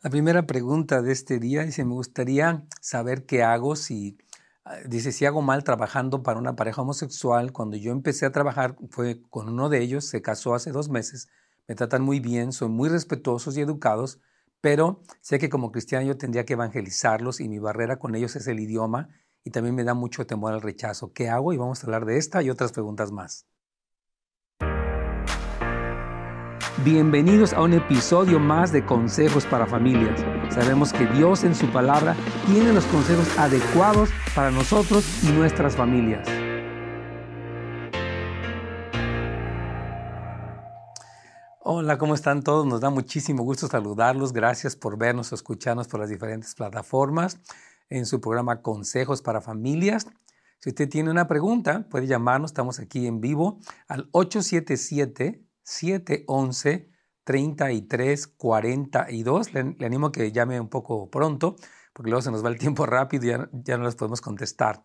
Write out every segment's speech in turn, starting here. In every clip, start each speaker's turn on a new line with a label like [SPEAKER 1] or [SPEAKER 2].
[SPEAKER 1] La primera pregunta de este día dice, me gustaría saber qué hago si, ah, dice, si hago mal trabajando para una pareja homosexual. Cuando yo empecé a trabajar fue con uno de ellos, se casó hace dos meses, me tratan muy bien, son muy respetuosos y educados, pero sé que como cristiano yo tendría que evangelizarlos y mi barrera con ellos es el idioma y también me da mucho temor al rechazo. ¿Qué hago? Y vamos a hablar de esta y otras preguntas más. Bienvenidos a un episodio más de Consejos para Familias. Sabemos que Dios en su palabra tiene los consejos adecuados para nosotros y nuestras familias. Hola, ¿cómo están todos? Nos da muchísimo gusto saludarlos. Gracias por vernos o escucharnos por las diferentes plataformas en su programa Consejos para Familias. Si usted tiene una pregunta, puede llamarnos. Estamos aquí en vivo al 877 711 3342. Le, le animo a que llame un poco pronto, porque luego se nos va el tiempo rápido y ya, ya no las podemos contestar.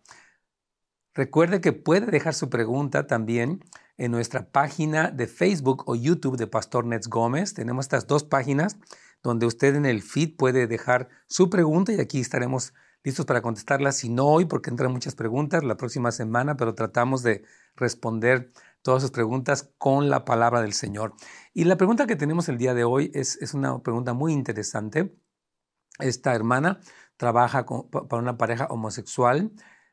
[SPEAKER 1] Recuerde que puede dejar su pregunta también en nuestra página de Facebook o YouTube de Pastor Nets Gómez. Tenemos estas dos páginas donde usted en el feed puede dejar su pregunta y aquí estaremos listos para contestarla. Si no hoy, porque entran muchas preguntas la próxima semana, pero tratamos de responder todas sus preguntas con la palabra del Señor. Y la pregunta que tenemos el día de hoy es, es una pregunta muy interesante. Esta hermana trabaja para una pareja homosexual.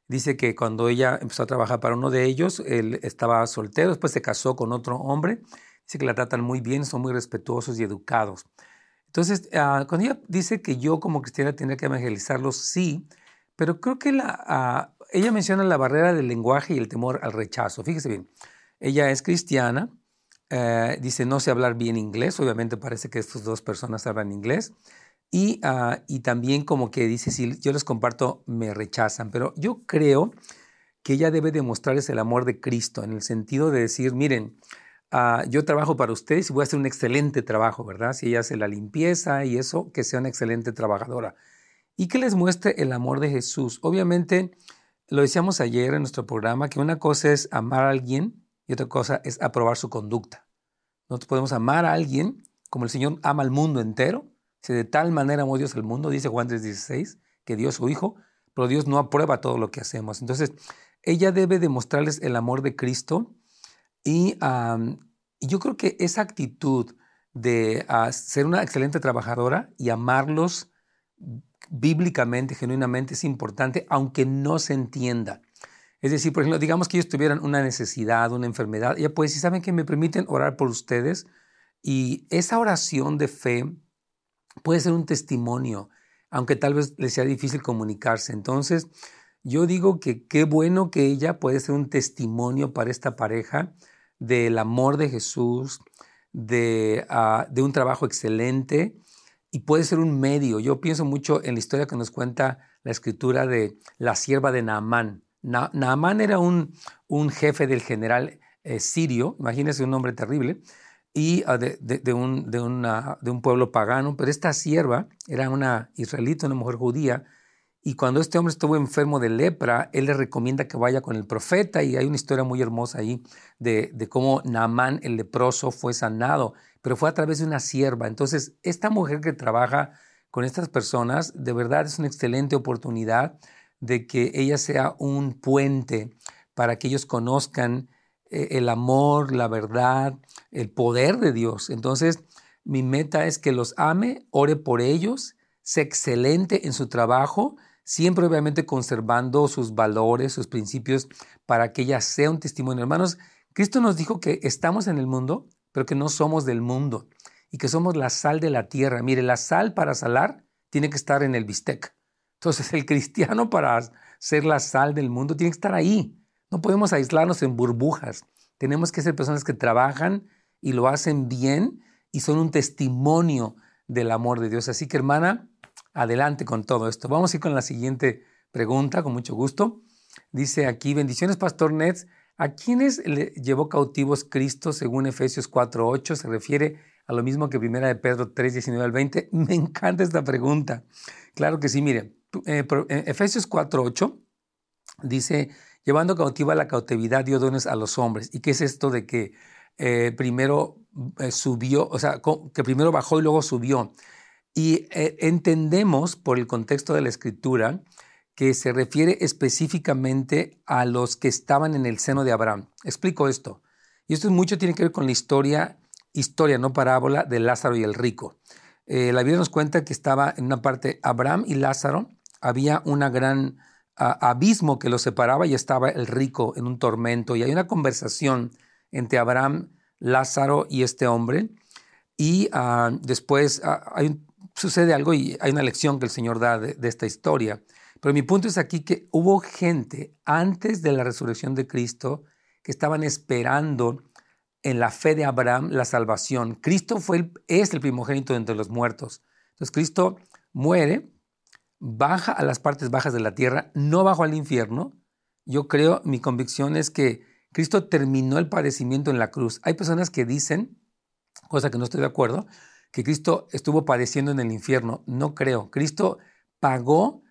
[SPEAKER 1] Dice que cuando ella empezó a trabajar para uno de ellos, él estaba soltero, después se casó con otro hombre. Dice que la tratan muy bien, son muy respetuosos y educados. Entonces, uh, cuando ella dice que yo como cristiana tendría que evangelizarlos, sí, pero creo que la, uh, ella menciona la barrera del lenguaje y el temor al rechazo. Fíjese bien, ella es cristiana, eh, dice no sé hablar bien inglés, obviamente parece que estas dos personas hablan inglés, y, uh, y también como que dice, si yo les comparto, me rechazan, pero yo creo que ella debe demostrarles el amor de Cristo, en el sentido de decir, miren, uh, yo trabajo para ustedes y voy a hacer un excelente trabajo, ¿verdad? Si ella hace la limpieza y eso, que sea una excelente trabajadora. Y que les muestre el amor de Jesús. Obviamente, lo decíamos ayer en nuestro programa, que una cosa es amar a alguien y otra cosa es aprobar su conducta. Nosotros podemos amar a alguien como el Señor ama al mundo entero. Si de tal manera amó Dios al mundo, dice Juan 3:16, que Dios su Hijo, pero Dios no aprueba todo lo que hacemos. Entonces, ella debe demostrarles el amor de Cristo y, yo creo que esa actitud de uh, ser una excelente trabajadora y amarlos bíblicamente, genuinamente, es importante, aunque no se entienda. Es decir, por ejemplo, digamos que ellos tuvieran una necesidad, una enfermedad, ya pues si saben que me permiten orar por ustedes y esa oración de fe puede ser un testimonio, aunque tal vez les sea difícil comunicarse. Entonces, yo digo que qué bueno que ella puede ser un testimonio para esta pareja del amor de Jesús, de, uh, de un trabajo excelente y puede ser un medio. Yo pienso mucho en la historia que nos cuenta la escritura de la sierva de Naamán. Naamán era un, un, jefe del general eh, sirio, imagínense un nombre terrible, y ah, de, de, un, de, una, de, un, pueblo pagano, pero esta sierva era una israelita, una mujer judía, y cuando este hombre estuvo enfermo de lepra, él le recomienda que vaya con el profeta, y hay una historia muy hermosa ahí de, cómo Naamán, el leproso, fue sanado, pero fue a través de una sierva. Entonces, esta mujer que trabaja con estas personas, de verdad es una excelente oportunidad de que ella sea un puente para que ellos conozcan eh, el amor, la verdad, el poder de Dios. Entonces, mi meta es que los ame, ore por ellos, sea excelente en su trabajo, siempre obviamente conservando sus valores, sus principios, para que ella sea un testimonio. Hermanos, Cristo nos dijo que estamos en el mundo, pero que no somos del mundo y que somos la sal de la tierra. Mire, la sal para salar tiene que estar en el bistec. Entonces el cristiano para ser la sal del mundo tiene que estar ahí. No podemos aislarnos en burbujas. Tenemos que ser personas que trabajan y lo hacen bien y son un testimonio del amor de Dios. Así que hermana, adelante con todo esto. Vamos a ir con la siguiente pregunta, con mucho gusto. Dice aquí, bendiciones, Pastor Nets. ¿A quiénes le llevó cautivos Cristo según Efesios 4.8? Se refiere a lo mismo que Primera de Pedro 3.19 al 20. Me encanta esta pregunta. Claro que sí, mire, eh, eh, Efesios 4.8 dice, llevando cautiva la cautividad dio dones a los hombres. ¿Y qué es esto de que eh, primero subió, o sea, que primero bajó y luego subió? Y eh, entendemos por el contexto de la escritura que se refiere específicamente a los que estaban en el seno de Abraham. Explico esto. Y esto mucho tiene que ver con la historia, historia, no parábola, de Lázaro y el rico. Eh, la Biblia nos cuenta que estaba en una parte Abraham y Lázaro, había un gran abismo que los separaba y estaba el rico en un tormento. Y hay una conversación entre Abraham, Lázaro y este hombre. Y ah, después ah, sucede algo y hay una lección que el Señor da de esta historia. Pero mi punto es aquí que hubo gente antes de la resurrección de Cristo que estaban esperando en la fe de Abraham la salvación. Cristo fue es el primogénito entre los muertos. Entonces Cristo muere, baja a las partes bajas de la tierra, no bajó al infierno. Yo creo, mi convicción es que Cristo terminó el padecimiento en la cruz. Hay personas que dicen, cosa que no estoy de acuerdo, que Cristo estuvo padeciendo en el infierno. No creo. Cristo pagó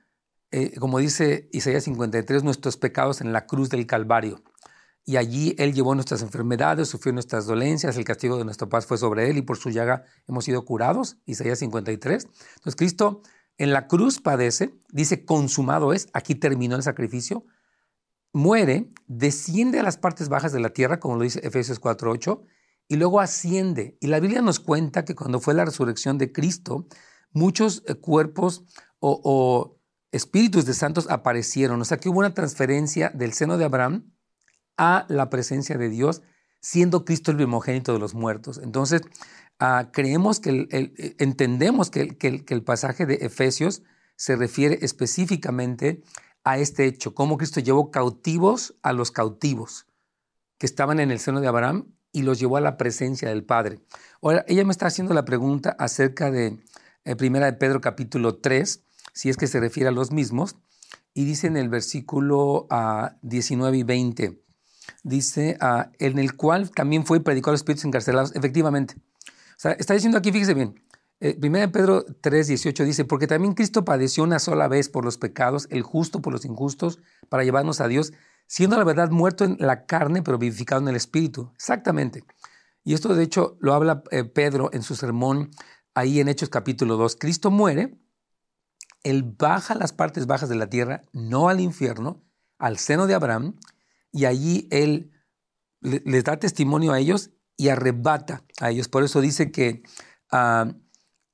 [SPEAKER 1] eh, como dice Isaías 53, nuestros pecados en la cruz del Calvario. Y allí Él llevó nuestras enfermedades, sufrió nuestras dolencias, el castigo de nuestra paz fue sobre Él y por su llaga hemos sido curados. Isaías 53. Entonces Cristo en la cruz padece, dice, consumado es, aquí terminó el sacrificio, muere, desciende a las partes bajas de la tierra, como lo dice Efesios 4.8, y luego asciende. Y la Biblia nos cuenta que cuando fue la resurrección de Cristo, muchos eh, cuerpos o espíritus de santos aparecieron. O sea que hubo una transferencia del seno de Abraham a la presencia de Dios, siendo Cristo el primogénito de los muertos. Entonces, creemos que, el, entendemos que, que, el pasaje de Efesios se refiere específicamente a este hecho, cómo Cristo llevó cautivos a los cautivos que estaban en el seno de Abraham y los llevó a la presencia del Padre. Ahora, ella me está haciendo la pregunta acerca de eh, Primera de Pedro capítulo 3, si es que se refiere a los mismos, y dice en el versículo 19 ah, y 20, dice, ah, en el cual también fue predicado a los espíritus encarcelados, efectivamente. Está diciendo aquí, fíjese bien, eh, 1 Pedro 3, 18 dice, porque también Cristo padeció una sola vez por los pecados, el justo por los injustos, para llevarnos a Dios, siendo la verdad muerto en la carne, pero vivificado en el espíritu. Exactamente. Y esto de hecho lo habla eh, Pedro en su sermón ahí en Hechos capítulo 2. Cristo muere él baja a las partes bajas de la tierra, no al infierno, al seno de Abraham, y allí Él les da testimonio a ellos y arrebata a ellos. Por eso dice que, ah,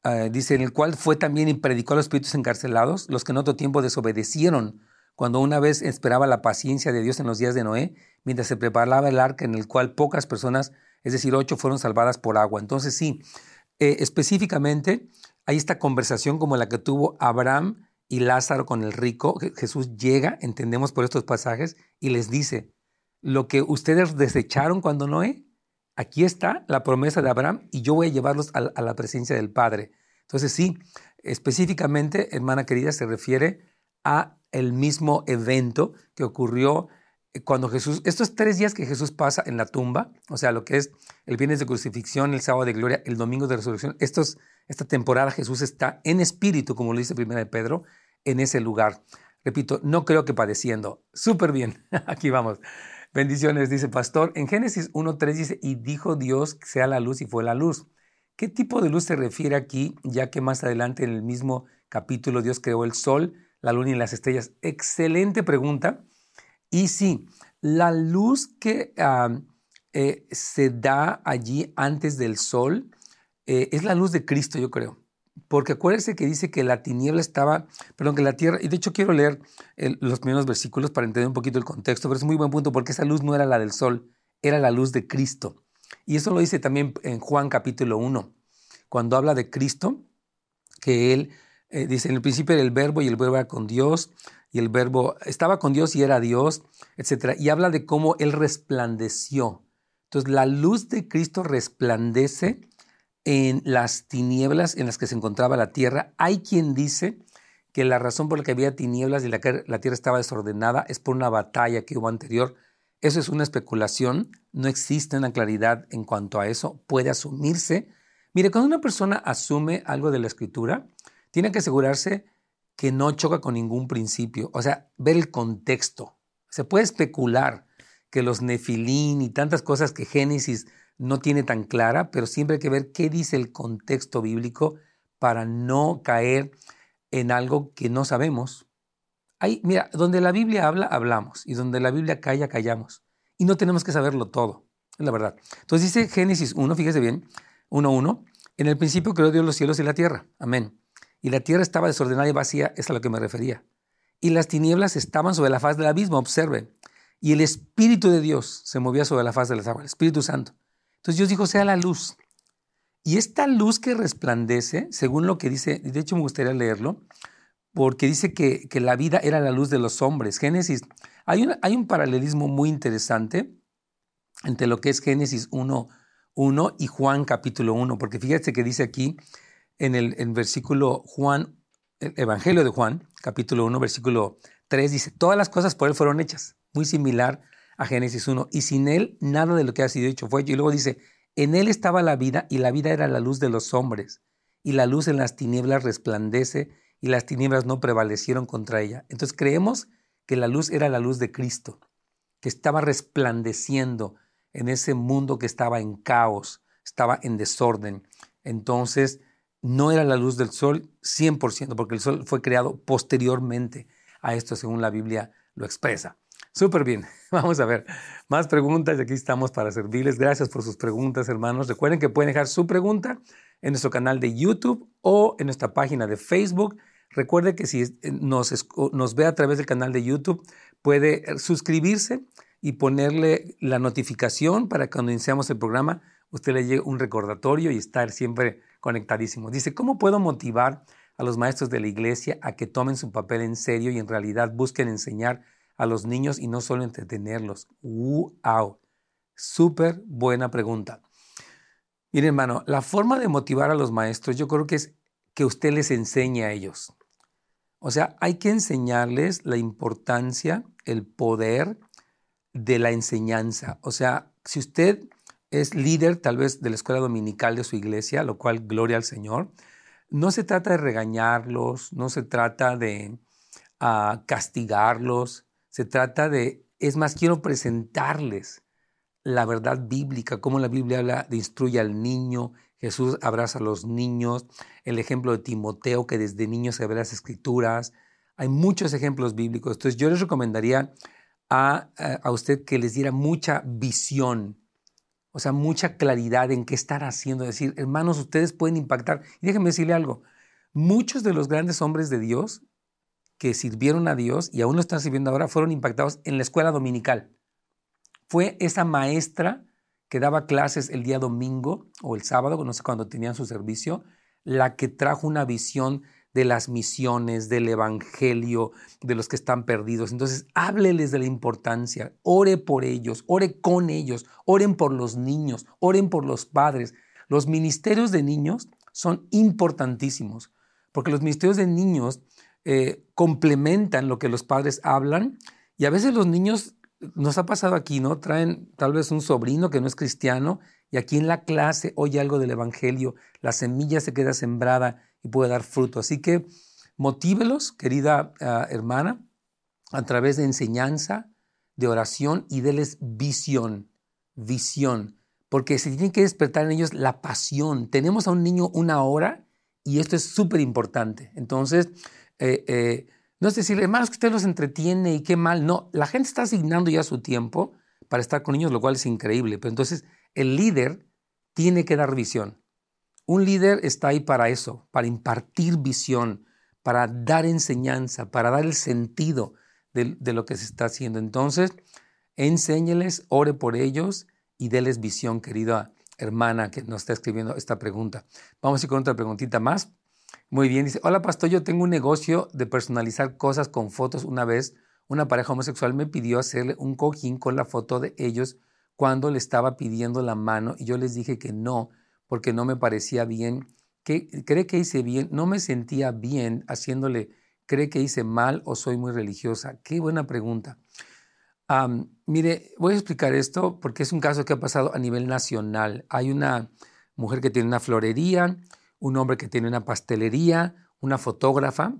[SPEAKER 1] ah, dice, en el cual fue también y predicó a los espíritus encarcelados, los que en otro tiempo desobedecieron, cuando una vez esperaba la paciencia de Dios en los días de Noé, mientras se preparaba el arca en el cual pocas personas, es decir, ocho, fueron salvadas por agua. Entonces sí, eh, específicamente hay esta conversación como la que tuvo Abraham y Lázaro con el rico. Jesús llega, entendemos por estos pasajes, y les dice, lo que ustedes desecharon cuando Noé, aquí está la promesa de Abraham y yo voy a llevarlos a, la presencia del Padre. Entonces sí, específicamente, hermana querida, se refiere a el mismo evento que ocurrió cuando Jesús, estos tres días que Jesús pasa en la tumba, o sea, lo que es el viernes de crucifixión, el sábado de gloria, el domingo de resurrección, estos, esta temporada Jesús está en espíritu, como lo dice primera de Pedro, en ese lugar. Repito, no creo que padeciendo. Súper bien, aquí vamos. Bendiciones, dice pastor. En Génesis 1.3 dice, y dijo Dios que sea la luz y fue la luz. ¿Qué tipo de luz se refiere aquí, ya que más adelante en el mismo capítulo Dios creó el sol, la luna y las estrellas? Excelente pregunta. Y sí, la luz que eh, se da allí antes del sol eh, es la luz de Cristo, yo creo. Porque acuérdense que dice que la tiniebla estaba, perdón, que la tierra, y de hecho quiero leer los primeros versículos para entender un poquito el contexto, pero es muy buen punto porque esa luz no era la del sol, era la luz de Cristo. Y eso lo dice también en Juan capítulo 1, cuando habla de Cristo, que él eh, dice, en el principio era el verbo y el verbo era con Dios y el verbo estaba con Dios y era Dios, etc. Y habla de cómo Él resplandeció. Entonces la luz de Cristo resplandece en las tinieblas en las que se encontraba la tierra. Hay quien dice que la razón por la que había tinieblas y la que la tierra estaba desordenada es por una batalla que hubo anterior. Eso es una especulación, no existe una claridad en cuanto a eso, puede asumirse. Mire, cuando una persona asume algo de la escritura, tiene que asegurarse que no choca con ningún principio. O sea, ver el contexto. Se puede especular que los nefilín y tantas cosas que Génesis no tiene tan clara, pero siempre hay que ver qué dice el contexto bíblico para no caer en algo que no sabemos. Ahí, mira, donde la Biblia habla, hablamos, y donde la Biblia calla, callamos. Y no tenemos que saberlo todo, es la verdad. Entonces dice Génesis 1, fíjese bien, 1.1, en el principio creó Dios los cielos y la tierra, amén. Y la tierra estaba desordenada y vacía, es a lo que me refería. Y las tinieblas estaban sobre la faz del abismo, observen. Y el Espíritu de Dios se movía sobre la faz de las aguas, el Espíritu Santo. Entonces Dios dijo, sea la luz. Y esta luz que resplandece, según lo que dice, de hecho me gustaría leerlo, porque dice que, la vida era la luz de los hombres. Génesis, hay, hay un paralelismo muy interesante entre lo que es Génesis 1, 1 y Juan capítulo 1, porque fíjate que dice aquí en el versículo Juan, el Evangelio de Juan, capítulo 1, versículo 3, dice, todas las cosas por él fueron hechas, muy similar a Génesis 1, y sin él nada de lo que ha sido hecho fue hecho. Y luego dice, en él estaba la vida y la vida era la luz de los hombres, y la luz en las tinieblas resplandece y las tinieblas no prevalecieron contra ella. Entonces creemos que la luz era la luz de Cristo, que estaba resplandeciendo en ese mundo que estaba en caos, estaba en desorden. Entonces no era la luz del sol 100%, porque el sol fue creado posteriormente a esto, según la Biblia lo expresa. Súper bien. Vamos a ver más preguntas y aquí estamos para servirles. Gracias por sus preguntas, hermanos. Recuerden que pueden dejar su pregunta en nuestro canal de YouTube o en nuestra página de Facebook. Recuerde que si eh, nos, ve a través del canal de YouTube, puede eh, suscribirse y ponerle la notificación para que cuando iniciamos el programa usted le llegue un recordatorio y estar siempre conectadísimo. Dice, ¿cómo puedo motivar a los maestros de la iglesia a que tomen su papel en serio y en realidad busquen enseñar a los niños y no solo entretenerlos? ¡Wow! Súper buena pregunta. Mire, hermano, la forma de motivar a los maestros yo creo que es que usted les enseñe a ellos. O sea, hay que enseñarles la importancia, el poder de la enseñanza. O sea, si usted es líder tal vez de la escuela dominical de su iglesia, lo cual gloria al Señor, no se trata de regañarlos, no se trata de ah, castigarlos, se trata de, es más, quiero presentarles la verdad bíblica, cómo la Biblia habla de instruye al niño, Jesús abraza a los niños, el ejemplo de Timoteo que desde niño se ve las escrituras. Hay muchos ejemplos bíblicos. Entonces yo les recomendaría a, a usted que les diera mucha visión, o sea, mucha claridad en qué estar haciendo. Decir, hermanos, ustedes pueden impactar. Y déjenme decirle algo. Muchos de los grandes hombres de Dios que sirvieron a Dios y aún lo están sirviendo ahora fueron impactados en la escuela dominical. Fue esa maestra que daba clases el día domingo o el sábado, no sé cuando tenían su servicio, la que trajo una visión de las misiones, del evangelio, de los que están perdidos. Entonces, hábleles de la importancia, ore por ellos, ore con ellos, oren por los niños, oren por los padres. Los ministerios de niños son importantísimos, porque los ministerios de niños eh, complementan lo que los padres hablan y a veces los niños, nos ha pasado aquí, ¿no? Traen tal vez un sobrino que no es cristiano y aquí en la clase oye algo del Evangelio, la semilla se queda sembrada y puede dar fruto. Así que motívelos, querida ah, hermana, a través de enseñanza, de oración y déles visión, visión, porque se tiene que despertar en ellos la pasión. Tenemos a un niño una hora y esto es súper importante. Entonces, eh, eh, no es decir, hermanos, que usted los entretiene y qué mal. No, la gente está asignando ya su tiempo para estar con niños, lo cual es increíble. Pero entonces el líder tiene que dar visión. Un líder está ahí para eso, para impartir visión, para dar enseñanza, para dar el sentido de, de lo que se está haciendo. Entonces, enséñeles, ore por ellos y déles visión, querida hermana que nos está escribiendo esta pregunta. Vamos a ir con otra preguntita más. Muy bien, dice, hola pastor, yo tengo un negocio de personalizar cosas con fotos. Una vez una pareja homosexual me pidió hacerle un cojín con la foto de ellos cuando le estaba pidiendo la mano y yo les dije que no, porque no me parecía bien. ¿Qué, ¿Cree que hice bien? No me sentía bien haciéndole, ¿cree que hice mal o soy muy religiosa? Qué buena pregunta. mire, voy a explicar esto porque es un caso que ha pasado a nivel nacional. Hay una mujer que tiene una florería, un hombre que tiene una pastelería, una fotógrafa,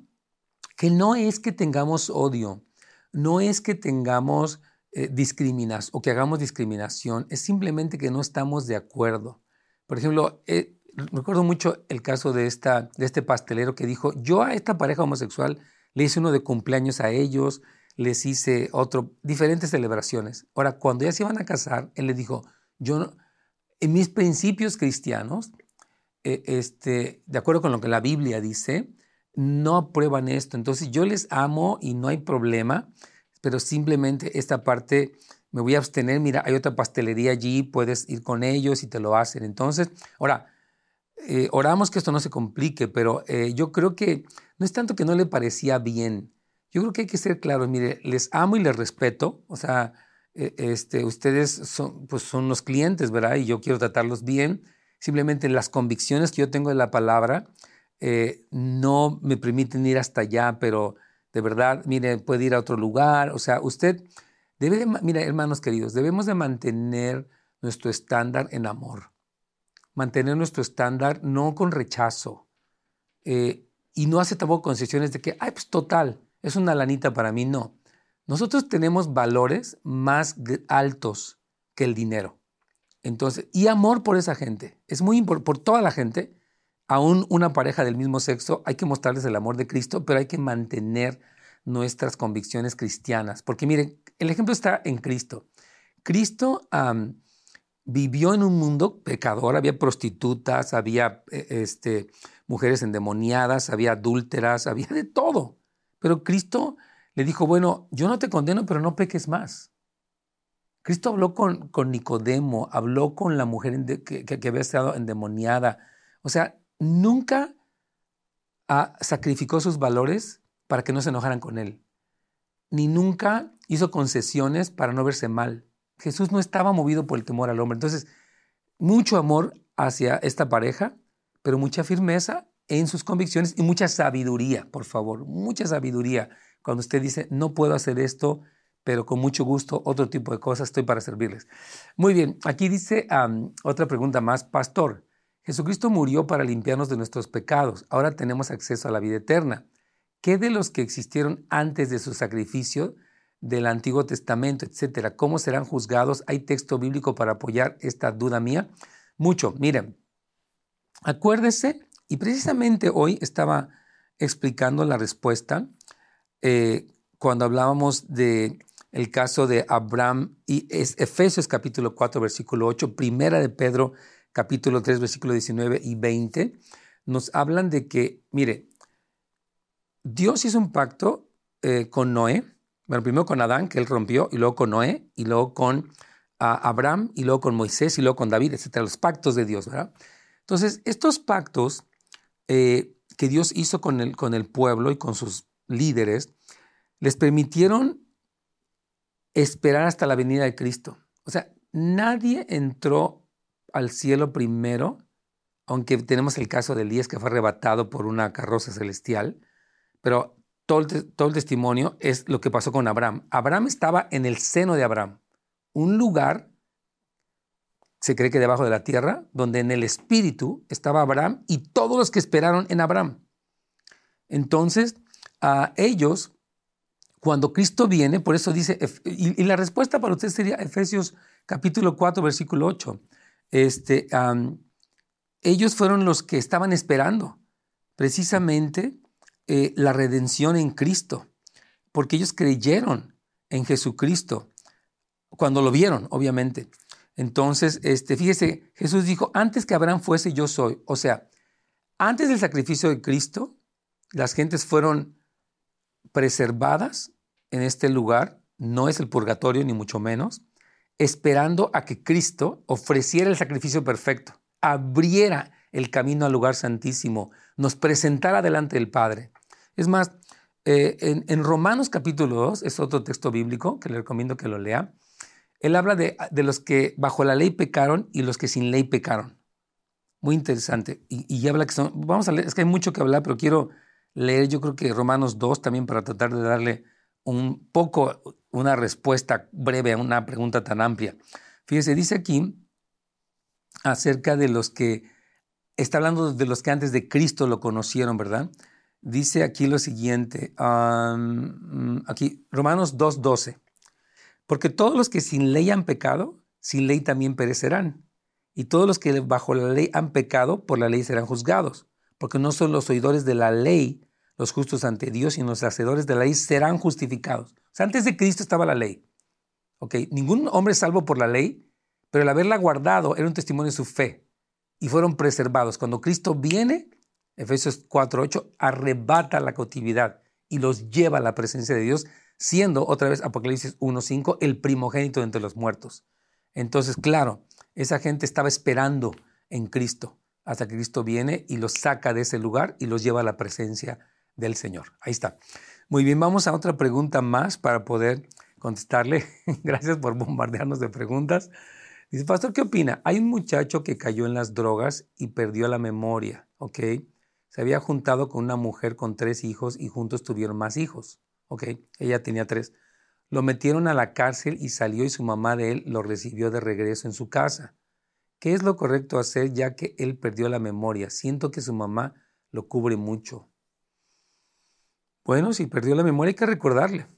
[SPEAKER 1] que no es que tengamos odio, no es que tengamos eh, discriminación o que hagamos discriminación, es simplemente que no estamos de acuerdo. Por ejemplo, eh, recuerdo mucho el caso de, esta, de este pastelero que dijo, yo a esta pareja homosexual le hice uno de cumpleaños a ellos, les hice otro, diferentes celebraciones. Ahora, cuando ya se iban a casar, él le dijo, yo, en mis principios cristianos, eh, este, de acuerdo con lo que la Biblia dice, no aprueban esto. Entonces yo les amo y no hay problema, pero simplemente esta parte me voy a abstener. Mira, hay otra pastelería allí, puedes ir con ellos y te lo hacen. Entonces, ahora, eh, oramos que esto no se complique, pero eh, yo creo que no es tanto que no le parecía bien. Yo creo que hay que ser claros. Mire, les amo y les respeto. O sea, este, ustedes son, pues son los clientes, ¿verdad? Y yo quiero tratarlos bien. Simplemente las convicciones que yo tengo de la palabra eh, no me permiten ir hasta allá, pero de verdad, mire, puede ir a otro lugar. O sea, usted debe de, mira, hermanos queridos, debemos de mantener nuestro estándar en amor. Mantener nuestro estándar no con rechazo. Eh, y no hace tampoco concesiones de que, ay, pues total, es una lanita para mí. No. Nosotros tenemos valores más altos que el dinero. Entonces, y amor por esa gente. Es muy importante, por toda la gente, aún una pareja del mismo sexo, hay que mostrarles el amor de Cristo, pero hay que mantener nuestras convicciones cristianas. Porque miren, el ejemplo está en Cristo. Cristo vivió en un mundo pecador, había prostitutas, había e, este, mujeres endemoniadas, había adúlteras, había de todo. Pero Cristo le dijo, bueno, yo no te condeno, pero no peques más. Cristo habló con, con Nicodemo, habló con la mujer que, había estado endemoniada. O sea, nunca sacrificó sus valores para que no se enojaran con él, ni nunca hizo concesiones para no verse mal. Jesús no estaba movido por el temor al hombre. Entonces, mucho amor hacia esta pareja, pero mucha firmeza en sus convicciones y mucha sabiduría, por favor, mucha sabiduría. Cuando usted dice, no puedo hacer esto, pero con mucho gusto, otro tipo de cosas, estoy para servirles. Muy bien, aquí dice otra pregunta más, pastor. Jesucristo murió para limpiarnos de nuestros pecados. Ahora tenemos acceso a la vida eterna. ¿Qué de los que existieron antes de su sacrificio del Antiguo Testamento, etcétera? ¿Cómo serán juzgados? ¿Hay texto bíblico para apoyar esta duda mía? Mucho. Miren, acuérdese, y precisamente hoy estaba explicando la respuesta eh, cuando hablábamos de el caso de Abraham y es Efesios capítulo 4 versículo 8, primera de Pedro capítulo 3, versículo 19 y 20, nos hablan de que, mire, Dios hizo un pacto eh, con Noé, bueno, primero con Adán, que él rompió, y luego con Noé, y luego con Abraham, y luego con Moisés, y luego con David, etcétera, los pactos de Dios, ¿verdad? Entonces, estos pactos eh, que Dios hizo con el, con el pueblo y con sus líderes, les permitieron esperar hasta la venida de Cristo. O sea, nadie entró al cielo primero, aunque tenemos el caso de Elías que fue arrebatado por una carroza celestial, pero todo el, todo el testimonio es lo que pasó con Abraham. Abraham estaba en el seno de Abraham, un lugar, se cree que debajo de la tierra, donde en el espíritu estaba Abraham y todos los que esperaron en Abraham. Entonces, a ellos, cuando Cristo viene, por eso dice, y, la respuesta para usted sería Efesios capítulo 4, versículo 8 este, ellos fueron los que estaban esperando precisamente eh, la redención en Cristo, porque ellos creyeron en Jesucristo cuando lo vieron, obviamente. Entonces, este, fíjese, Jesús dijo, antes que Abraham fuese, yo soy. O sea, antes del sacrificio de Cristo, las gentes fueron preservadas en este lugar, no es el purgatorio ni mucho menos, esperando a que Cristo ofreciera el sacrificio perfecto, abriera el camino al lugar santísimo, nos presentara delante del Padre. Es más, eh, en, Romanos capítulo 2, es otro texto bíblico que le recomiendo que lo lea, él habla de, los que bajo la ley pecaron y los que sin ley pecaron. Muy interesante. Y, y habla que son, vamos a leer, es que hay mucho que hablar, pero quiero leer yo creo que Romanos 2 también para tratar de darle un poco una respuesta breve a una pregunta tan amplia. Fíjese, dice aquí acerca de los que, está hablando de los que antes de Cristo lo conocieron, ¿verdad? Dice aquí lo siguiente, aquí Romanos 2.12, porque todos los que sin ley han pecado, sin ley también perecerán. Y todos los que bajo la ley han pecado, por la ley serán juzgados, porque no son los oidores de la ley los justos ante Dios, sino los hacedores de la ley serán justificados. O sea, antes de Cristo estaba la ley. ¿Ok? Ningún hombre es salvo por la ley, pero el haberla guardado era un testimonio de su fe y fueron preservados. Cuando Cristo viene, Efesios 4:8, arrebata la cautividad y los lleva a la presencia de Dios, siendo otra vez Apocalipsis 1:5 el primogénito entre los muertos. Entonces, claro, esa gente estaba esperando en Cristo hasta que Cristo viene y los saca de ese lugar y los lleva a la presencia del Señor. Ahí está. Muy bien, vamos a otra pregunta más para poder contestarle. Gracias por bombardearnos de preguntas. Dice, Pastor, ¿qué opina? Hay un muchacho que cayó en las drogas y perdió la memoria, ¿ok? Se había juntado con una mujer con tres hijos y juntos tuvieron más hijos, ¿ok? Ella tenía tres. Lo metieron a la cárcel y salió y su mamá de él lo recibió de regreso en su casa. ¿Qué es lo correcto hacer ya que él perdió la memoria? Siento que su mamá lo cubre mucho. Bueno, si perdió la memoria hay que recordarle.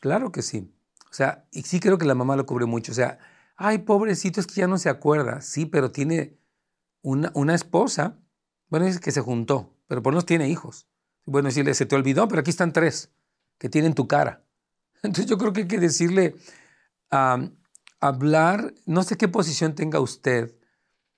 [SPEAKER 1] Claro que sí. O sea, y sí creo que la mamá lo cubre mucho. O sea, ay, pobrecito, es que ya no se acuerda. Sí, pero tiene una, una esposa. Bueno, es que se juntó, pero por menos tiene hijos. Bueno, decirle, se te olvidó, pero aquí están tres que tienen tu cara. Entonces yo creo que hay que decirle, hablar, no sé qué posición tenga usted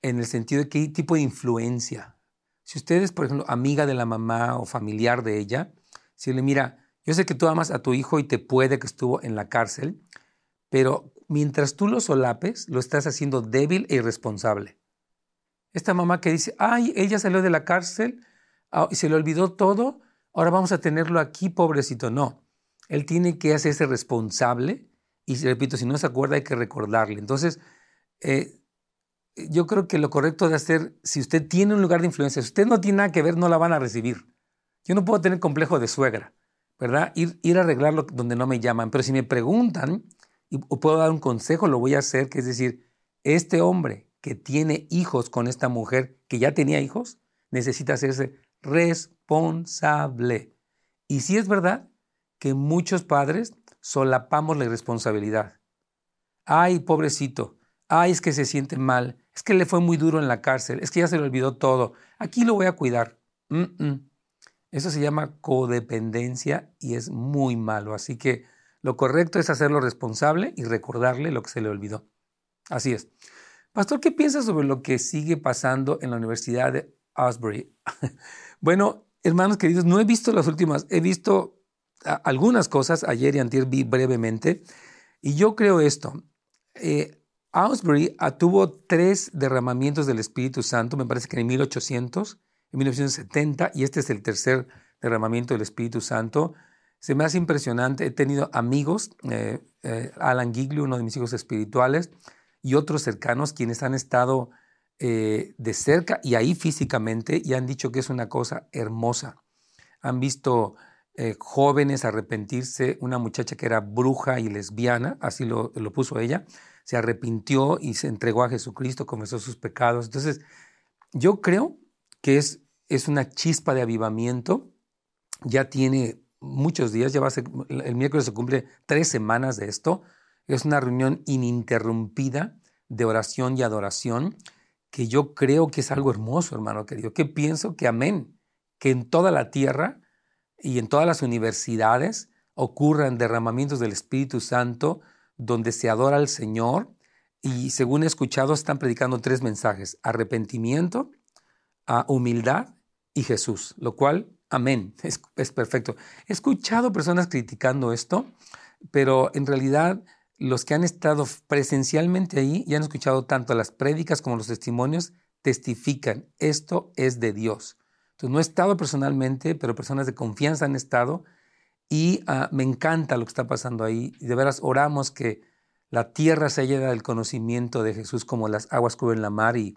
[SPEAKER 1] en el sentido de qué tipo de influencia. Si usted es, por ejemplo, amiga de la mamá o familiar de ella, Decirle, mira, yo sé que tú amas a tu hijo y te puede que estuvo en la cárcel, pero mientras tú lo solapes, lo estás haciendo débil e irresponsable. Esta mamá que dice, ay, ella salió de la cárcel ah, y se le olvidó todo, ahora vamos a tenerlo aquí, pobrecito. No, él tiene que hacerse responsable y, repito, si no se acuerda hay que recordarle. Entonces, eh, yo creo que lo correcto de hacer, si usted tiene un lugar de influencia, si usted no tiene nada que ver, no la van a recibir. Yo no puedo tener complejo de suegra, ¿verdad? Ir, ir a arreglarlo donde no me llaman. Pero si me preguntan y puedo dar un consejo, lo voy a hacer, que es decir, este hombre que tiene hijos con esta mujer que ya tenía hijos, necesita hacerse responsable. Y sí es verdad que muchos padres solapamos la irresponsabilidad. Ay, pobrecito, ay, es que se siente mal, es que le fue muy duro en la cárcel, es que ya se le olvidó todo, aquí lo voy a cuidar. Eso se llama codependencia y es muy malo. Así que lo correcto es hacerlo responsable y recordarle lo que se le olvidó. Así es. Pastor, ¿qué piensas sobre lo que sigue pasando en la Universidad de Asbury? bueno, hermanos queridos, no he visto las últimas, he visto algunas cosas, ayer y antier vi brevemente, y yo creo esto. Eh, Asbury tuvo tres derramamientos del Espíritu Santo, me parece que en 1800, en 1970 y este es el tercer derramamiento del Espíritu Santo. Se me hace impresionante. He tenido amigos, eh, eh, Alan Giglio, uno de mis hijos espirituales, y otros cercanos quienes han estado eh, de cerca y ahí físicamente y han dicho que es una cosa hermosa. Han visto jóvenes arrepentirse, una muchacha que era bruja y lesbiana, así lo, lo puso ella, se arrepintió y se entregó a Jesucristo, comenzó sus pecados. Entonces, yo creo que es, es una chispa de avivamiento. Ya tiene muchos días, ya va a ser, el miércoles se cumple tres semanas de esto. Es una reunión ininterrumpida de oración y adoración que yo creo que es algo hermoso, hermano querido. Que pienso que amén, que en toda la tierra y en todas las universidades ocurran derramamientos del Espíritu Santo donde se adora al Señor y según he escuchado están predicando tres mensajes, arrepentimiento, a humildad y Jesús, lo cual, amén, es, es perfecto. He escuchado personas criticando esto, pero en realidad los que han estado presencialmente ahí y han escuchado tanto las prédicas como los testimonios, testifican, esto es de Dios. Entonces, no he estado personalmente, pero personas de confianza han estado y ah, me encanta lo que está pasando ahí. Y de veras oramos que la tierra se llena del conocimiento de Jesús como las aguas cubren la mar y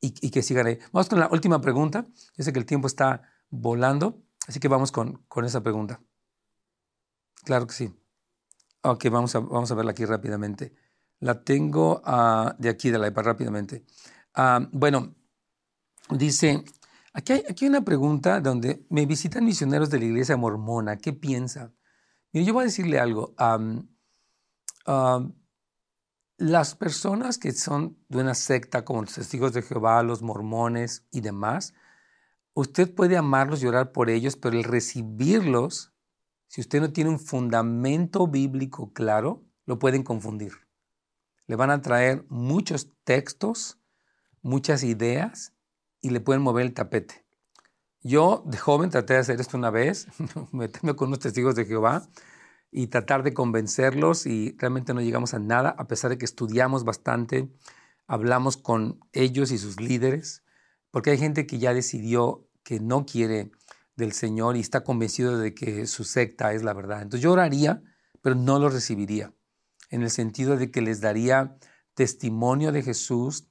[SPEAKER 1] y, que sigan ahí. Vamos con la última pregunta. Yo sé que el tiempo está volando, así que vamos con, con esa pregunta. Claro que sí. Ok, vamos a, vamos a verla aquí rápidamente. La tengo uh, de aquí, de la iPad, rápidamente. Uh, bueno, dice, aquí hay, aquí hay una pregunta donde me visitan misioneros de la iglesia mormona. ¿Qué piensa? Mire, yo voy a decirle algo. Um, las personas que son de una secta como los testigos de Jehová, los mormones y demás, usted puede amarlos y orar por ellos, pero el recibirlos, si usted no tiene un fundamento bíblico claro, lo pueden confundir. Le van a traer muchos textos, muchas ideas y le pueden mover el tapete. Yo de joven traté de hacer esto una vez, meterme con unos testigos de Jehová y tratar de convencerlos y realmente no llegamos a nada, a pesar de que estudiamos bastante, hablamos con ellos y sus líderes, porque hay gente que ya decidió que no quiere del Señor y está convencido de que su secta es la verdad. Entonces yo oraría, pero no lo recibiría, en el sentido de que les daría testimonio de Jesús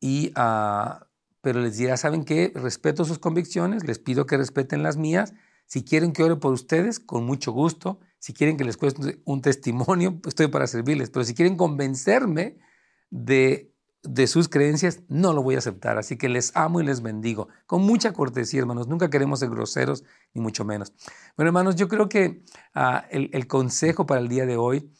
[SPEAKER 1] y uh, pero les dirá, ¿saben qué? Respeto sus convicciones, les pido que respeten las mías. Si quieren que ore por ustedes, con mucho gusto. Si quieren que les cueste un testimonio, estoy para servirles. Pero si quieren convencerme de, de sus creencias, no lo voy a aceptar. Así que les amo y les bendigo. Con mucha cortesía, hermanos. Nunca queremos ser groseros, ni mucho menos. Bueno, hermanos, yo creo que uh, el, el consejo para el día de hoy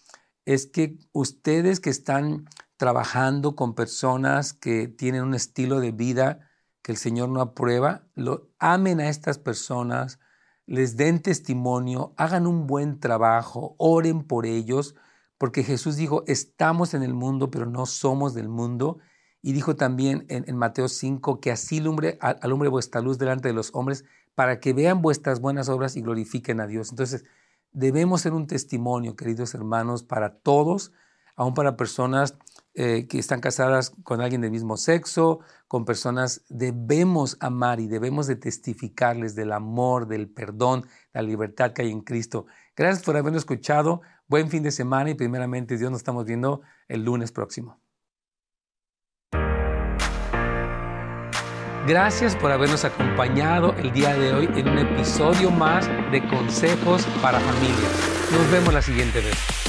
[SPEAKER 1] es que ustedes que están trabajando con personas que tienen un estilo de vida que el Señor no aprueba, lo, amen a estas personas, les den testimonio, hagan un buen trabajo, oren por ellos, porque Jesús dijo, estamos en el mundo, pero no somos del mundo. Y dijo también en, Mateo 5 que así alumbre, alumbre vuestra luz delante de los hombres para que vean vuestras buenas obras y glorifiquen a Dios. Entonces, debemos ser un testimonio, queridos hermanos, para todos, aún para personas eh, que están casadas con alguien del mismo sexo, con personas, debemos amar y debemos de testificarles del amor, del perdón, la libertad que hay en Cristo. Gracias por habernos escuchado. Buen fin de semana y primeramente Dios nos estamos viendo el lunes próximo. Gracias por habernos acompañado el día de hoy en un episodio más de Consejos para Familias. Nos vemos la siguiente vez.